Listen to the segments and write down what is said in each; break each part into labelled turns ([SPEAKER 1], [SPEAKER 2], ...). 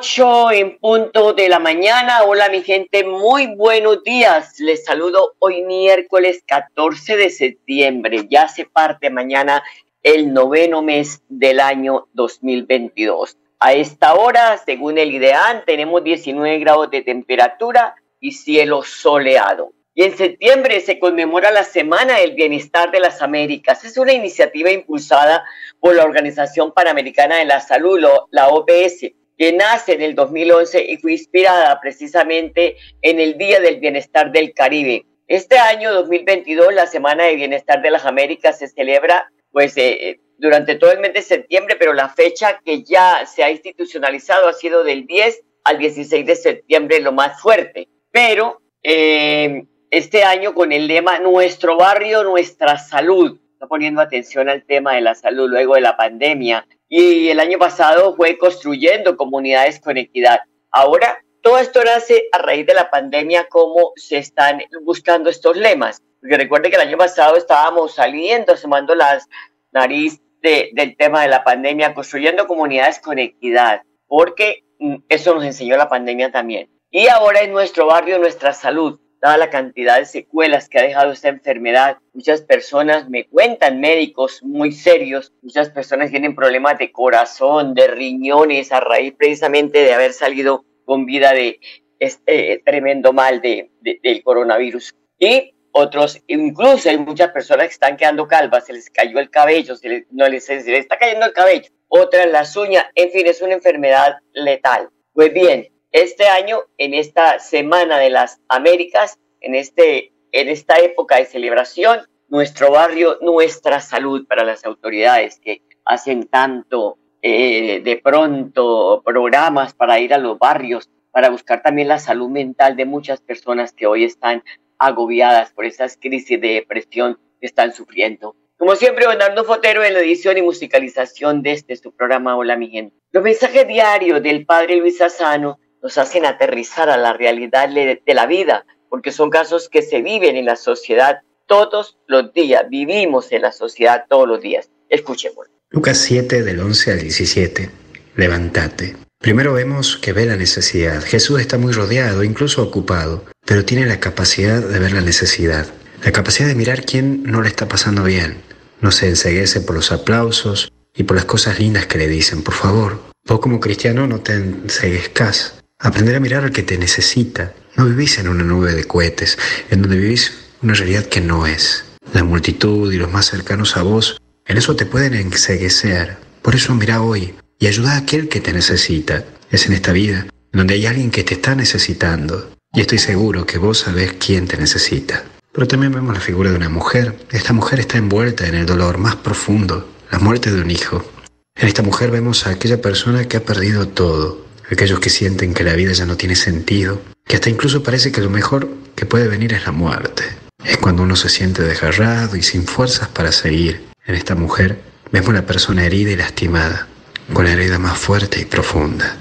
[SPEAKER 1] 8 en punto de la mañana. Hola mi gente, muy buenos días. Les saludo hoy miércoles 14 de septiembre. Ya se parte mañana el noveno mes del año 2022. A esta hora, según el IDEAN, tenemos 19 grados de temperatura y cielo soleado. Y en septiembre se conmemora la Semana del Bienestar de las Américas. Es una iniciativa impulsada por la Organización Panamericana de la Salud, la OPS, que nace en el 2011 y fue inspirada precisamente en el Día del Bienestar del Caribe. Este año 2022, la Semana de Bienestar de las Américas se celebra pues eh, durante todo el mes de septiembre, pero la fecha que ya se ha institucionalizado ha sido del 10 al 16 de septiembre, lo más fuerte. Pero eh, este año con el lema Nuestro barrio, nuestra salud, está poniendo atención al tema de la salud luego de la pandemia. Y el año pasado fue construyendo comunidades con equidad. Ahora, todo esto nace a raíz de la pandemia, cómo se están buscando estos lemas. Porque recuerde que el año pasado estábamos saliendo, sumando las nariz del tema de la pandemia, construyendo comunidades con equidad, porque mm, eso nos enseñó la pandemia también. Y ahora en nuestro barrio, nuestra salud, dada la cantidad de secuelas que ha dejado esta enfermedad, muchas personas me cuentan, médicos muy serios, muchas personas tienen problemas de corazón, de riñones, a raíz precisamente de haber salido con vida de este tremendo mal de, del coronavirus. Y otros, incluso hay muchas personas que están quedando calvas, se les cayó el cabello, se les, no les, les está cayendo el cabello, otras las uñas, en fin, es una enfermedad letal. Pues bien, este año, en esta Semana de las Américas, en, este, en esta época de celebración, nuestro barrio, nuestra salud para las autoridades que hacen tanto eh, de pronto programas para ir a los barrios, para buscar también la salud mental de muchas personas que hoy están agobiadas por esas crisis de depresión que están sufriendo. Como siempre, Bernardo Fotero en la edición y musicalización de este su programa Hola mi gente. Los mensajes diarios del padre Luis Asano nos hacen aterrizar a la realidad de la vida, porque son casos que se viven en la sociedad todos los días, vivimos en la sociedad todos los días. Escuchemos.
[SPEAKER 2] Lucas 7 del 11 al 17. Levántate. Primero vemos que ve la necesidad. Jesús está muy rodeado, incluso ocupado, pero tiene la capacidad de ver la necesidad, la capacidad de mirar quién no le está pasando bien. No se enseguece por los aplausos y por las cosas lindas que le dicen. Por favor, vos como cristiano no te enseguezcas. Aprender a mirar al que te necesita. No vivís en una nube de cohetes, en donde vivís una realidad que no es. La multitud y los más cercanos a vos, en eso te pueden enseguecer. Por eso mira hoy, y ayuda a aquel que te necesita. Es en esta vida donde hay alguien que te está necesitando y estoy seguro que vos sabés quién te necesita. Pero también vemos la figura de una mujer. Esta mujer está envuelta en el dolor más profundo, la muerte de un hijo. En esta mujer vemos a aquella persona que ha perdido todo, aquellos que sienten que la vida ya no tiene sentido, que hasta incluso parece que lo mejor que puede venir es la muerte. Es cuando uno se siente desgarrado y sin fuerzas para seguir. En esta mujer vemos la persona herida y lastimada, con la herida más fuerte y profunda.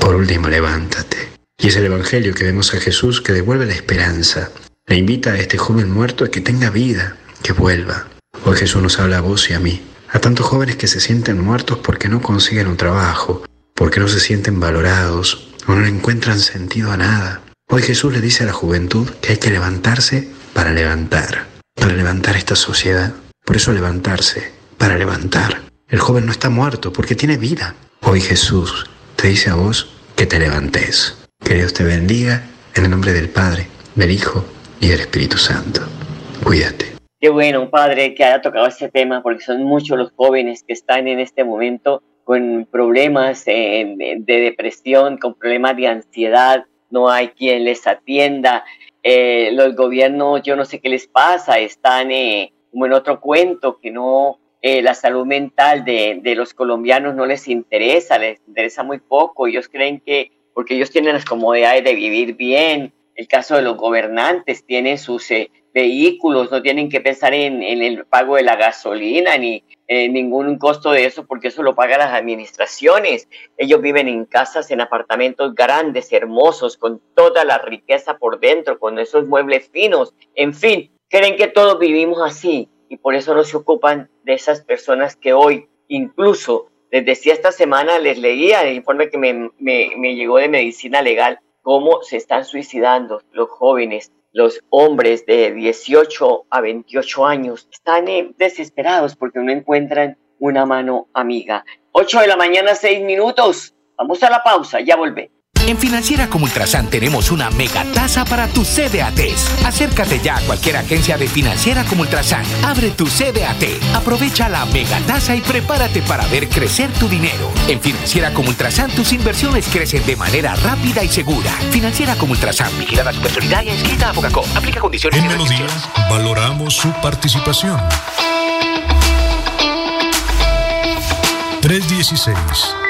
[SPEAKER 2] Por último, levántate. Y es el Evangelio que vemos a Jesús que devuelve la esperanza. Le invita a este joven muerto a que tenga vida, que vuelva. Hoy Jesús nos habla a vos y a mí, a tantos jóvenes que se sienten muertos porque no consiguen un trabajo, porque no se sienten valorados o no encuentran sentido a nada. Hoy Jesús le dice a la juventud que hay que levantarse para levantar, para levantar esta sociedad. Por eso levantarse, para levantar. El joven no está muerto porque tiene vida. Hoy Jesús te dice a vos que te levantes. Que Dios te bendiga en el nombre del Padre, del Hijo y del Espíritu Santo. Cuídate.
[SPEAKER 1] Qué bueno, padre, que haya tocado este tema, porque son muchos los jóvenes que están en este momento con problemas de depresión, con problemas de ansiedad, no hay quien les atienda. Eh, los gobiernos, yo no sé qué les pasa, están eh, como en otro cuento, que no, eh, la salud mental de, de, los colombianos no les interesa, les interesa muy poco. Ellos creen que, porque ellos tienen las comodidades de vivir bien, el caso de los gobernantes, tienen sus vehículos, no tienen que pensar en, el pago de la gasolina ni en ningún costo de eso porque eso lo pagan las administraciones. Ellos viven en casas, en apartamentos grandes, hermosos, con toda la riqueza por dentro, con esos muebles finos, en fin, creen que todos vivimos así y por eso no se ocupan de esas personas que hoy incluso les decía esta semana, les leía el informe que me, me, me llegó de medicina legal, cómo se están suicidando los jóvenes los hombres de 18 a 28 años están eh, desesperados porque no encuentran una mano amiga. 8 de la mañana, 6 minutos. Vamos a la pausa, ya volvemos.
[SPEAKER 3] En Financiera como Ultrasan tenemos una mega tasa para tus CDATs. Acércate ya a cualquier agencia de Financiera como Ultrasan. Abre tu CDAT, aprovecha la mega tasa y prepárate para ver crecer tu dinero. En Financiera como Ultrasan tus inversiones crecen de manera rápida y segura. Financiera como Ultrasan, vigilada su personalidad y inscrita a Focacó. Aplica condiciones
[SPEAKER 4] en y Melodía, valoramos su participación. 316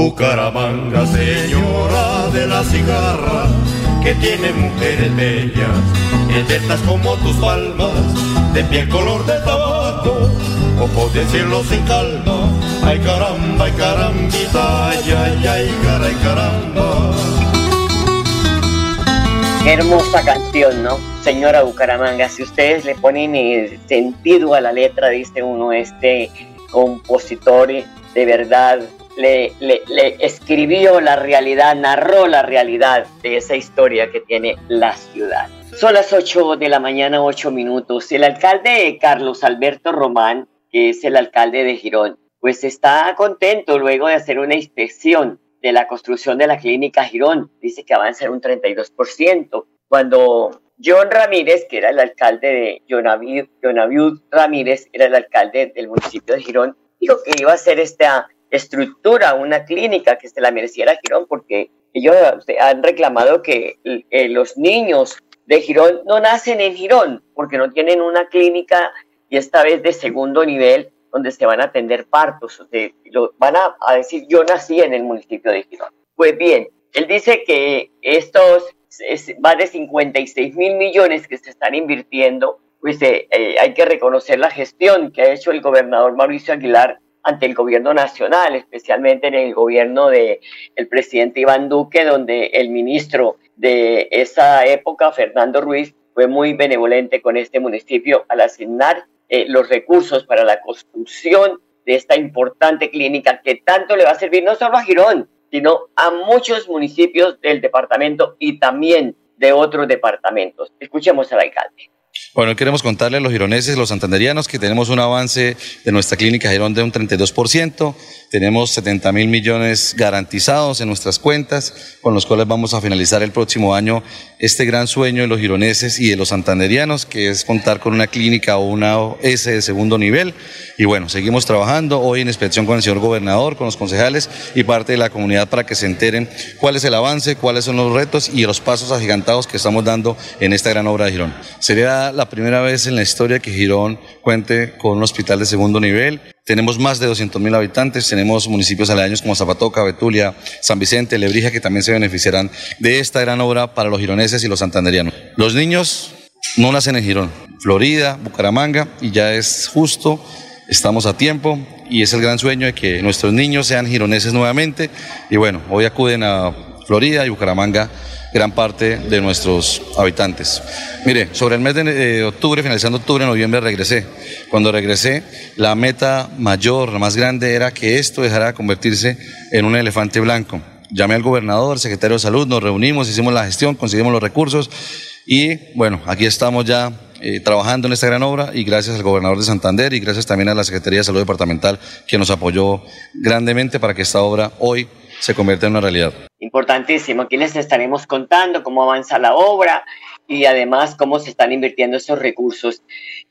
[SPEAKER 5] Bucaramanga, señora de la cigarra, que tiene mujeres bellas, eternas como tus palmas, de piel color de tabaco, ojos de cielo sin calma, ay caramba, ay carambita, ay, ay, ay, caramba.
[SPEAKER 1] hermosa canción, ¿no? Señora Bucaramanga, si ustedes le ponen el sentido a la letra, dice uno, este compositor de verdad le, escribió la realidad, narró la realidad de esa historia que tiene la ciudad. Son las 8 de la mañana, 8 minutos. El alcalde Carlos Alberto Román, que es el alcalde de Girón, pues está contento luego de hacer una inspección de la construcción de la clínica Girón. Dice que avanza en un 32%. Cuando John Ramírez, que era el alcalde de Jonaviud Ramírez, era el alcalde del municipio de Girón, dijo que iba a hacer esta estructura una clínica que se la mereciera Girón, porque ellos han reclamado que eh, los niños de Girón no nacen en Girón, porque no tienen una clínica y esta vez de segundo nivel donde se van a atender partos. lo, van a, decir, yo nací en el municipio de Girón. Pues bien, él dice que estos más de 56 mil millones que se están invirtiendo, pues eh, eh, hay que reconocer la gestión que ha hecho el gobernador Mauricio Aguilar ante el gobierno nacional, especialmente en el gobierno del el presidente Iván Duque, donde el ministro de esa época, Fernando Ruiz, fue muy benevolente con este municipio al asignar eh, los recursos para la construcción de esta importante clínica que tanto le va a servir no solo a Girón, sino a muchos municipios del departamento y también de otros departamentos. Escuchemos al alcalde.
[SPEAKER 6] Bueno, queremos contarle a los gironeses, los santanderianos, que tenemos un avance de nuestra clínica Girón de un 32%, tenemos 70 mil millones garantizados en nuestras cuentas, con los cuales vamos a finalizar el próximo año este gran sueño de los gironeses y de los santanderianos, que es contar con una clínica o una S de segundo nivel. Y bueno, seguimos trabajando hoy en inspección con el señor gobernador, con los concejales y parte de la comunidad para que se enteren cuál es el avance, cuáles son los retos y los pasos agigantados que estamos dando en esta gran obra de Girón. Sería la primera vez en la historia que Girón cuente con un hospital de segundo nivel. Tenemos más de 200 mil habitantes, tenemos municipios aledaños como Zapatoca, Betulia, San Vicente, Lebrija, que también se beneficiarán de esta gran obra para los gironeses y los santanderianos. Los niños no nacen en Girón, Florida, Bucaramanga, y ya es justo, estamos a tiempo, y es el gran sueño de que nuestros niños sean gironeses nuevamente, y bueno, hoy acuden a Florida y Bucaramanga gran parte de nuestros habitantes. Mire, sobre el mes de octubre, finalizando octubre, noviembre, regresé. Cuando regresé, la meta mayor, la más grande, era que esto dejara de convertirse en un elefante blanco. Llamé al gobernador, secretario de salud, nos reunimos, hicimos la gestión, conseguimos los recursos y bueno, aquí estamos ya eh, trabajando en esta gran obra y gracias al gobernador de Santander y gracias también a la Secretaría de Salud Departamental que nos apoyó grandemente para que esta obra hoy se convierta en una realidad.
[SPEAKER 1] Importantísimo, aquí les estaremos contando cómo avanza la obra y además cómo se están invirtiendo esos recursos.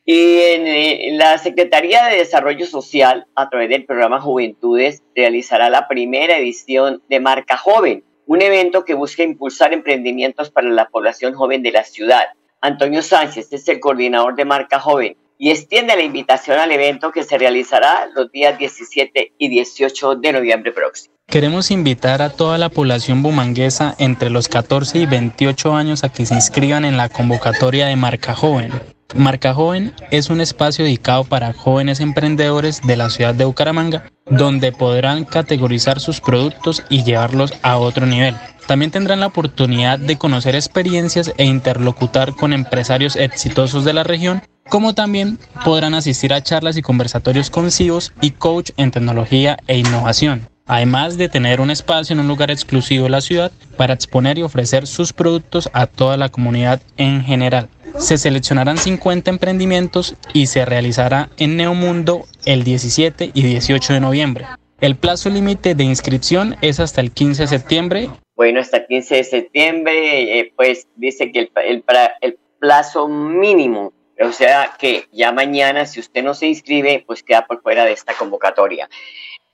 [SPEAKER 1] Y eh, la Secretaría de Desarrollo Social, a través del programa Juventudes, realizará la primera edición de Marca Joven, un evento que busca impulsar emprendimientos para la población joven de la ciudad. Antonio Sánchez es el coordinador de Marca Joven y extiende la invitación al evento que se realizará los días 17 y 18 de noviembre próximo.
[SPEAKER 7] Queremos invitar a toda la población bumanguesa entre los 14 y 28 años a que se inscriban en la convocatoria de Marca Joven. Marca Joven es un espacio dedicado para jóvenes emprendedores de la ciudad de Bucaramanga, donde podrán categorizar sus productos y llevarlos a otro nivel. También tendrán la oportunidad de conocer experiencias e interlocutar con empresarios exitosos de la región, como también podrán asistir a charlas y conversatorios con CIOs y coach en tecnología e innovación además de tener un espacio en un lugar exclusivo de la ciudad para exponer y ofrecer sus productos a toda la comunidad en general. Se seleccionarán 50 emprendimientos y se realizará en Neomundo el 17 y 18 de noviembre. El plazo límite de inscripción es hasta el 15 de septiembre.
[SPEAKER 1] Bueno, hasta el 15 de septiembre, eh, pues dice que el, el plazo mínimo o sea que ya mañana, si usted no se inscribe, pues queda por fuera de esta convocatoria.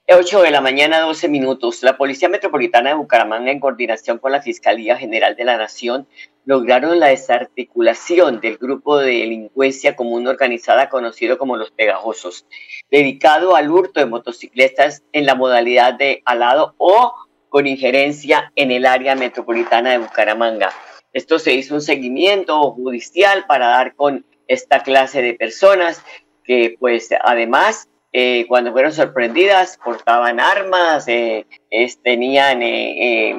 [SPEAKER 1] 8 de la mañana, 12 minutos. La Policía Metropolitana de Bucaramanga, en coordinación con la Fiscalía General de la Nación, lograron la desarticulación del grupo de delincuencia común organizada conocido como los Pegajosos, dedicado al hurto de motocicletas en la modalidad de alado o con injerencia en el área metropolitana de Bucaramanga. Esto se hizo un seguimiento judicial para dar con esta clase de personas que pues además eh, cuando fueron sorprendidas, portaban armas, eh, tenían eh,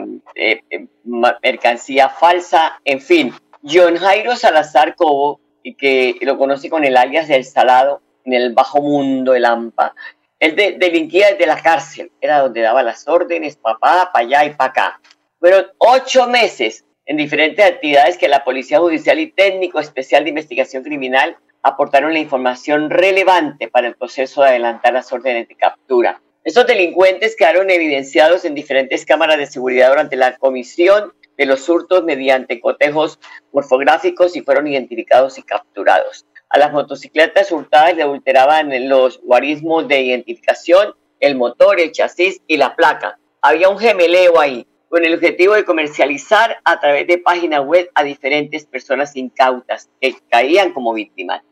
[SPEAKER 1] mercancía falsa, en fin. John Jairo Salazar Cobo, que lo conoce con el alias del Salado, en el bajo mundo, el AMPA, él delinquía desde la cárcel, era donde daba las órdenes, papá, para allá y para acá. Fueron ocho meses en diferentes actividades que la Policía Judicial y Técnico Especial de Investigación Criminal aportaron la información relevante para el proceso de adelantar las órdenes de captura. Estos delincuentes quedaron evidenciados en diferentes cámaras de seguridad durante la comisión de los hurtos mediante cotejos morfográficos y fueron identificados y capturados. A las motocicletas hurtadas le adulteraban los guarismos de identificación, el motor, el chasis y la placa. Había un gemeleo ahí, con el objetivo de comercializar a través de página web a diferentes personas incautas que caían como víctimas.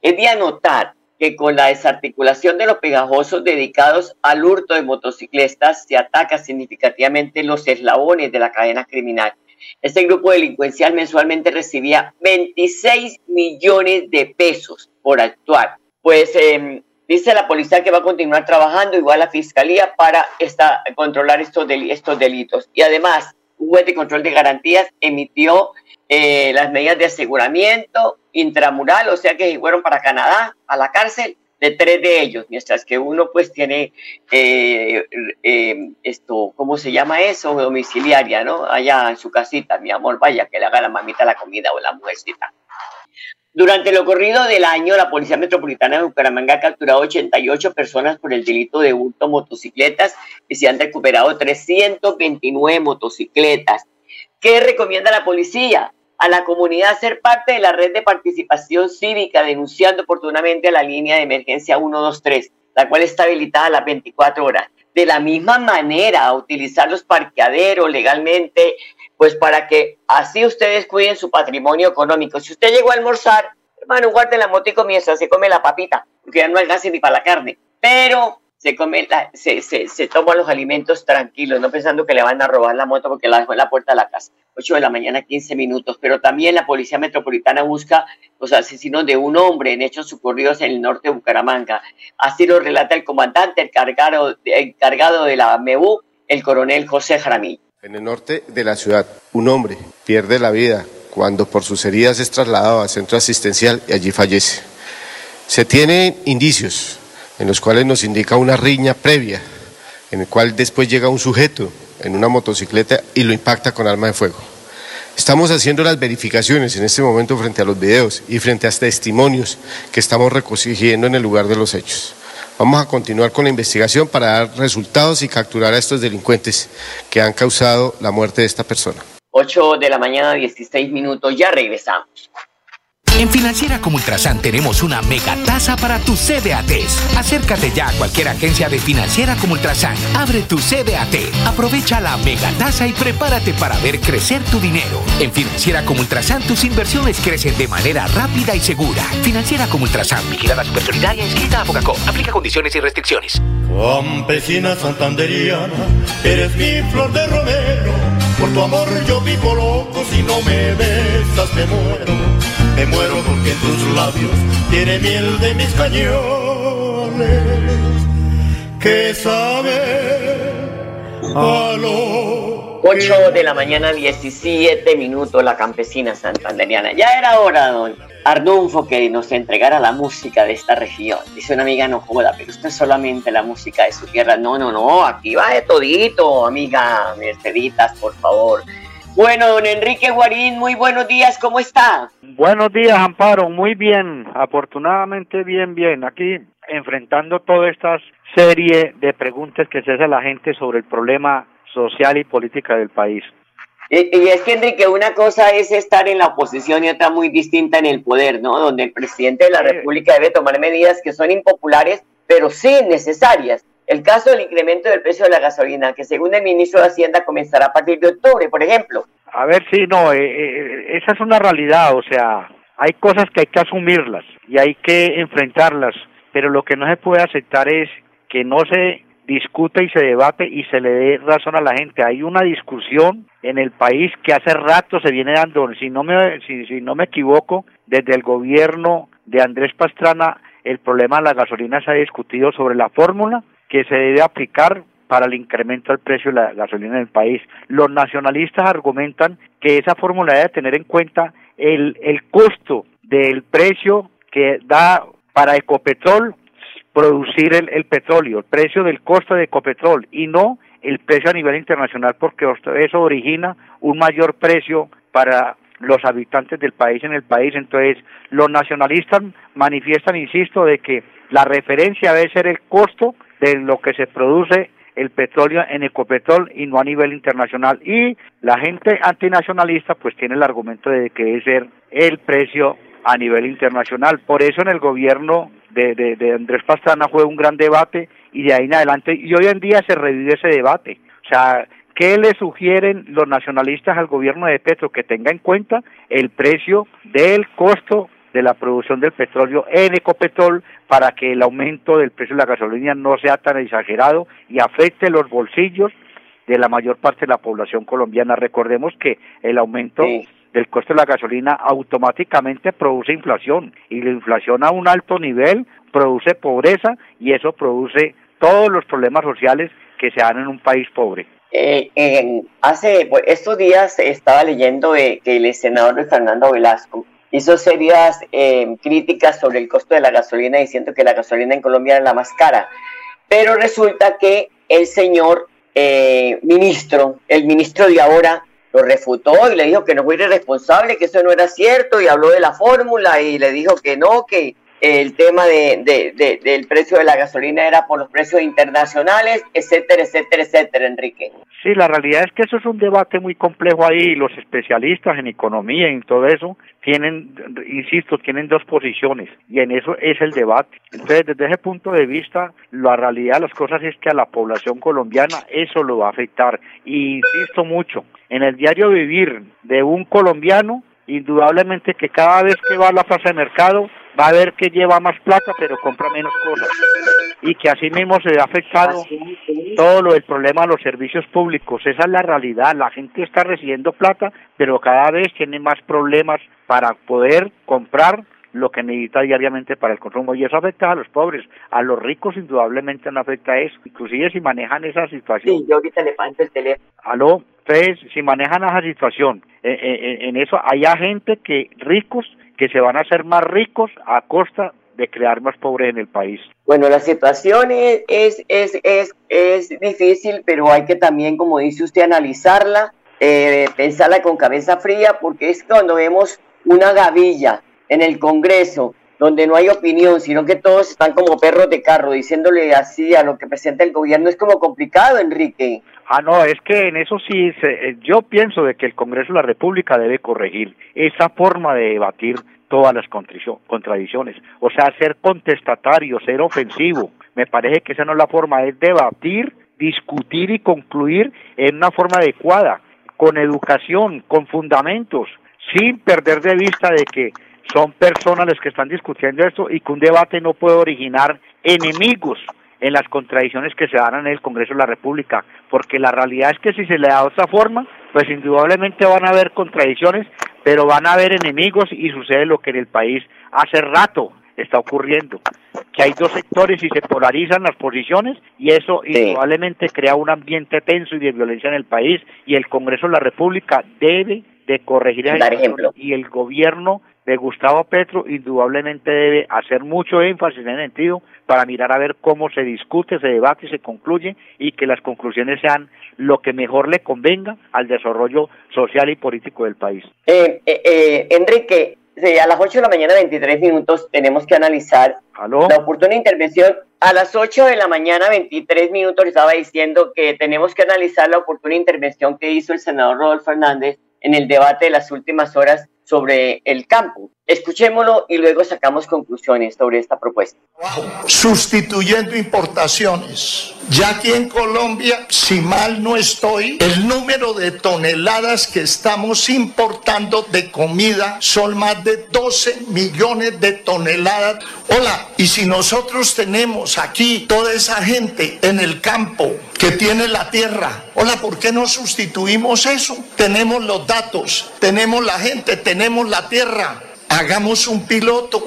[SPEAKER 1] Es de anotar que con la desarticulación de los pegajosos dedicados al hurto de motocicletas se ataca significativamente los eslabones de la cadena criminal. Este grupo delincuencial mensualmente recibía 26 millones de pesos por actuar. Pues em, dice la policía que va a continuar trabajando, igual la fiscalía, para esta, controlar estos, estos delitos. Y además, un juez de control de garantías emitió eh, las medidas de aseguramiento intramural, o sea que fueron para Canadá a la cárcel de tres de ellos, mientras que uno pues tiene eh, eh, esto, ¿cómo se llama eso? Domiciliaria, ¿no? Allá en su casita, mi amor, vaya que le haga la mamita la comida o la mujercita. Durante lo ocurrido del año, la Policía Metropolitana de Bucaramanga ha capturado 88 personas por el delito de hurto motocicletas y se han recuperado 329 motocicletas. ¿Qué recomienda la policía? A la comunidad a ser parte de la red de participación cívica, denunciando oportunamente a la línea de emergencia 123, la cual está habilitada a las 24 horas. De la misma manera, a utilizar los parqueaderos legalmente, pues para que así ustedes cuiden su patrimonio económico. Si usted llegó a almorzar, hermano, guarde la moto y comienza, se come la papita, porque ya no alcanza ni para la carne. Pero se come, se, se, se toma los alimentos tranquilos, no pensando que le van a robar la moto porque la dejó en la puerta de la casa. 8 de la mañana, 15 minutos. Pero también la Policía Metropolitana busca los asesinos de un hombre en hechos ocurridos en el norte de Bucaramanga. Así lo relata el comandante el cargado, encargado de la MEU, el coronel José Jaramillo.
[SPEAKER 8] En el norte de la ciudad, un hombre pierde la vida cuando por sus heridas es trasladado al centro asistencial y allí fallece. Se tienen indicios en los cuales nos indica una riña previa, en el cual después llega un sujeto en una motocicleta y lo impacta con arma de fuego. Estamos haciendo las verificaciones en este momento frente a los videos y frente a testimonios que estamos recogiendo en el lugar de los hechos. Vamos a continuar con la investigación para dar resultados y capturar a estos delincuentes que han causado la muerte de esta persona.
[SPEAKER 1] 8 de la mañana, 16 minutos, ya regresamos.
[SPEAKER 3] En Financiera como Ultrasan tenemos una mega tasa para tus CDATs. Acércate ya a cualquier agencia de Financiera como Ultrasan. Abre tu CDAT, aprovecha la mega tasa y prepárate para ver crecer tu dinero. En Financiera como Ultrasan tus inversiones crecen de manera rápida y segura. Financiera como Ultrasan, vigilada supersolidaria inscrita a Fogacop. Aplica condiciones y restricciones.
[SPEAKER 5] Campesina santanderiana, eres mi flor de romero. Por tu amor yo vivo loco, si no me besas me muero. Me muero porque tus labios tiene miel de mis cañones que sabe a lo
[SPEAKER 1] 8 de la mañana, 17 minutos, la campesina santanderiana. Ya era hora, don Arnulfo, que nos entregara la música de esta región. Dice una amiga, no joda, pero usted solamente la música de su tierra. No, no, no, aquí va de todito, amiga. Merceditas, por favor. Bueno, don Enrique Guarín, muy buenos días, ¿cómo está?
[SPEAKER 9] Buenos días, Amparo, muy bien, afortunadamente bien, bien. Aquí enfrentando toda esta serie de preguntas que se hace la gente sobre el problema social y política del país.
[SPEAKER 1] Y, y, es que, Enrique, una cosa es estar en la oposición y otra muy distinta en el poder, ¿no? Donde el presidente de la República debe tomar medidas que son impopulares, pero sí necesarias. El caso del incremento del precio de la gasolina, que según el ministro de Hacienda comenzará a partir de octubre, por ejemplo.
[SPEAKER 9] A ver, sí, no, eh, eh, esa es una realidad, o sea, hay cosas que hay que asumirlas y hay que enfrentarlas, pero lo que no se puede aceptar es que no se discute y se debate y se le dé razón a la gente. Hay una discusión en el país que hace rato se viene dando, si no me, si, si no me equivoco, desde el gobierno de Andrés Pastrana, el problema de la gasolina se ha discutido sobre la fórmula que se debe aplicar para el incremento del precio de la gasolina en el país. Los nacionalistas argumentan que esa fórmula debe tener en cuenta el, el costo del precio que da para Ecopetrol producir el, el petróleo, el precio del costo de Ecopetrol y no el precio a nivel internacional porque eso origina un mayor precio para los habitantes del país en el país. Entonces, los nacionalistas manifiestan, insisto, de que la referencia debe ser el costo de lo que se produce el petróleo en Ecopetrol y no a nivel internacional. Y la gente antinacionalista pues tiene el argumento de que debe ser el precio a nivel internacional. Por eso en el gobierno de, de, Andrés Pastrana fue un gran debate y de ahí en adelante, y hoy en día se revive ese debate. O sea, ¿qué le sugieren los nacionalistas al gobierno de Petro? Que tenga en cuenta el precio del costo de la producción del petróleo en Ecopetrol para que el aumento del precio de la gasolina no sea tan exagerado y afecte los bolsillos de la mayor parte de la población colombiana. Recordemos que el aumento sí. del costo de la gasolina automáticamente produce inflación y la inflación a un alto nivel produce pobreza y eso produce todos los problemas sociales que se dan en un país pobre.
[SPEAKER 1] Eh, eh, hace pues, estos días estaba leyendo eh, que el senador Fernando Velasco hizo serias eh, críticas sobre el costo de la gasolina diciendo que la gasolina en Colombia era la más cara. Pero resulta que el señor eh, ministro, el ministro de ahora, lo refutó y le dijo que no fue irresponsable, que eso no era cierto y habló de la fórmula y le dijo que no, que el tema de, de- de- del precio de la gasolina era por los precios internacionales, etcétera, etcétera, etcétera, Enrique.
[SPEAKER 9] Sí, la realidad es que eso es un debate muy complejo ahí los especialistas en economía y en todo eso tienen, insisto, tienen dos posiciones y en eso es el debate. Entonces, desde ese punto de vista, la realidad de las cosas es que a la población colombiana eso lo va a afectar. Y insisto mucho, en el diario vivir de un colombiano, indudablemente que cada vez que va a la plaza de mercado va a ver que lleva más plata pero compra menos cosas y que así mismo se ve afectado todo lo del problema de los servicios públicos. Esa es la realidad. La gente está recibiendo plata, pero cada vez tiene más problemas para poder comprar lo que necesita diariamente para el consumo y eso afecta a los pobres, a los ricos indudablemente no afecta eso, inclusive si manejan esa situación.
[SPEAKER 1] Sí, yo ahorita le el teléfono.
[SPEAKER 9] Aló, ustedes si manejan esa situación, eh, eh, en eso hay gente que ricos que se van a hacer más ricos a costa de crear más pobres en el país.
[SPEAKER 1] Bueno, la situación es, es, es, es, es difícil, pero hay que también, como dice usted, analizarla, eh, pensarla con cabeza fría, porque es cuando vemos una gavilla en el Congreso, donde no hay opinión, sino que todos están como perros de carro, diciéndole así a lo que presenta el gobierno, es como complicado, Enrique.
[SPEAKER 9] Ah, no, es que en eso sí, se- eh, yo pienso de que el Congreso de la República debe corregir esa forma de debatir todas las contradicciones, o sea, ser contestatario, ser ofensivo. Me parece que esa no es la forma, es debatir, discutir y concluir en una forma adecuada, con educación, con fundamentos, sin perder de vista de que son personas las que están discutiendo esto y que un debate no puede originar enemigos en las contradicciones que se dan en el Congreso de la República, porque la realidad es que si se le da otra forma, pues indudablemente van a haber contradicciones, pero van a haber enemigos y sucede lo que en el país hace rato está ocurriendo, que hay dos sectores y se polarizan las posiciones y eso indudablemente crea un ambiente tenso y de violencia en el país y el Congreso de la República debe de corregir
[SPEAKER 1] ejemplo.
[SPEAKER 9] y el gobierno de Gustavo Petro indudablemente debe hacer mucho énfasis en ese sentido para mirar a ver cómo se discute, se debate y se concluye y que las conclusiones sean lo que mejor le convenga al desarrollo social y político del país.
[SPEAKER 1] Eh, eh, eh, Enrique, a las 8 de la mañana, 23 minutos, tenemos que analizar
[SPEAKER 9] ¿Aló?
[SPEAKER 1] la oportuna intervención. A las 8 de la mañana, 23 minutos, le estaba diciendo que tenemos que analizar la oportuna intervención que hizo el senador Rodolfo Fernández en el debate de las últimas horas sobre el campo. Escuchémoslo y luego sacamos conclusiones sobre esta propuesta.
[SPEAKER 10] sustituyendo importaciones. Ya aquí en Colombia, si mal no estoy, el número de toneladas que estamos importando de comida son más de 12 millones de toneladas. Hola, y si nosotros tenemos aquí toda esa gente en el campo que tiene la tierra, hola, ¿por qué no sustituimos eso? Tenemos los datos, tenemos la gente, tenemos la tierra. Hagamos un piloto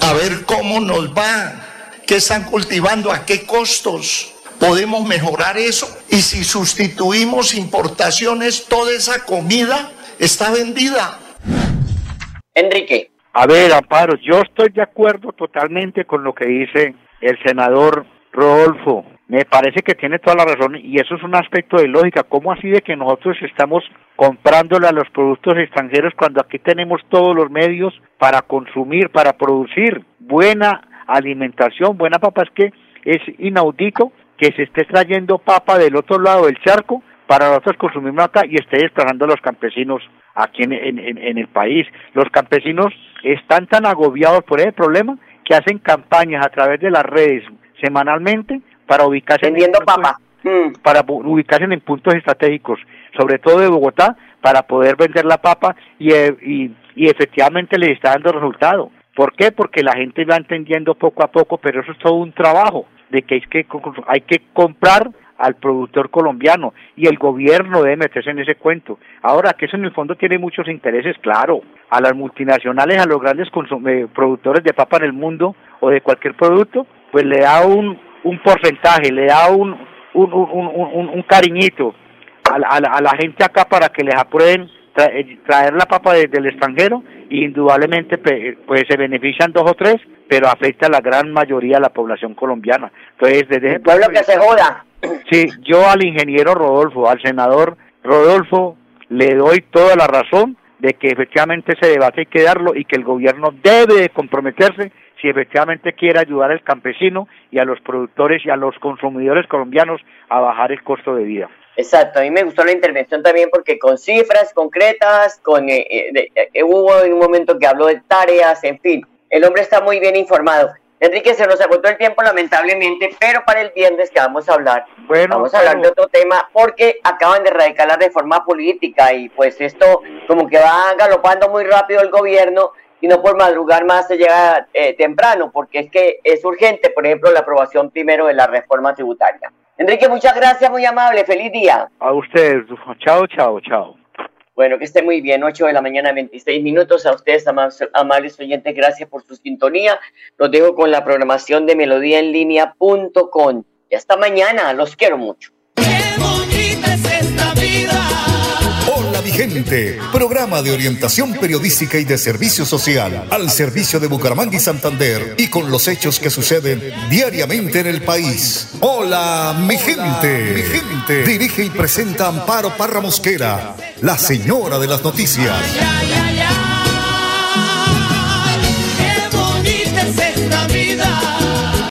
[SPEAKER 10] a ver cómo nos va, qué están cultivando, a qué costos. Podemos mejorar eso. Y si sustituimos importaciones, toda esa comida está vendida.
[SPEAKER 1] Enrique.
[SPEAKER 9] A ver, Amparo, yo estoy de acuerdo totalmente con lo que dice el senador Rodolfo. Me parece que tiene toda la razón y eso es un aspecto de lógica. ¿Cómo así de que nosotros estamos comprándole a los productos extranjeros cuando aquí tenemos todos los medios para consumir, para producir buena alimentación, buena papa? Es que es inaudito que se esté trayendo papa del otro lado del charco para nosotros consumirlo acá y esté desplazando a los campesinos aquí en- en- en el país. Los campesinos están tan agobiados por ese problema que hacen campañas a través de las redes semanalmente para ubicarse
[SPEAKER 1] Vendiendo
[SPEAKER 9] en papa. para ubicarse en puntos estratégicos, sobre todo de Bogotá, para poder vender la papa y, eh, y, y efectivamente les está dando resultado. ¿Por qué? Porque la gente va entendiendo poco a poco, pero eso es todo un trabajo de que hay que, hay que comprar al productor colombiano y el gobierno debe meterse en ese cuento. Ahora, que eso en el fondo tiene muchos intereses, claro, a las multinacionales, a los grandes productores de papa en el mundo o de cualquier producto, pues le da un, un porcentaje, le da un, un, un, un, un- un cariñito a la, a, la, a la gente acá para que les aprueben tra- eh, traer la papa desde el extranjero y indudablemente pe- pues se benefician dos o tres, pero afecta a la gran mayoría de la población colombiana. Entonces, desde ese
[SPEAKER 1] pueblo que se joda.
[SPEAKER 9] Sí, yo al ingeniero Rodolfo, al senador Rodolfo, le doy toda la razón de que efectivamente ese debate hay que darlo y que el gobierno debe de comprometerse si efectivamente quiere ayudar al campesino y a los productores y a los consumidores colombianos a bajar el costo de vida.
[SPEAKER 1] Exacto, a mí me gustó la intervención también porque con cifras concretas, con eh, eh, eh, hubo en un momento que habló de tareas, en fin, el hombre está muy bien informado. Enrique, se nos agotó el tiempo lamentablemente, pero para el viernes que vamos a hablar, vamos a hablar de otro tema porque acaban de radicar la reforma política y pues esto como que va galopando muy rápido el gobierno y no por madrugar más se llega eh, temprano porque es que es urgente, por ejemplo, la aprobación primero de la reforma tributaria. Enrique, muchas gracias, muy amable, feliz día.
[SPEAKER 9] A ustedes, chao, chao, chao.
[SPEAKER 1] Bueno, que esté muy bien, 8 de la mañana, 26 minutos. A ustedes, amables oyentes, gracias por su sintonía. Los dejo con la programación de melodíaenlínea.com. Y hasta mañana, los quiero mucho.
[SPEAKER 11] Qué bonita es esta vida.
[SPEAKER 12] Hola, mi gente. Programa de orientación periodística y de servicio social al servicio de Bucaramanga y Santander y con los hechos que suceden diariamente en el país. Hola, mi gente. Mi gente. Dirige y presenta Amparo Parra Mosquera, la señora de las noticias.
[SPEAKER 11] Ay, ay, ay, qué bonita es esta vida.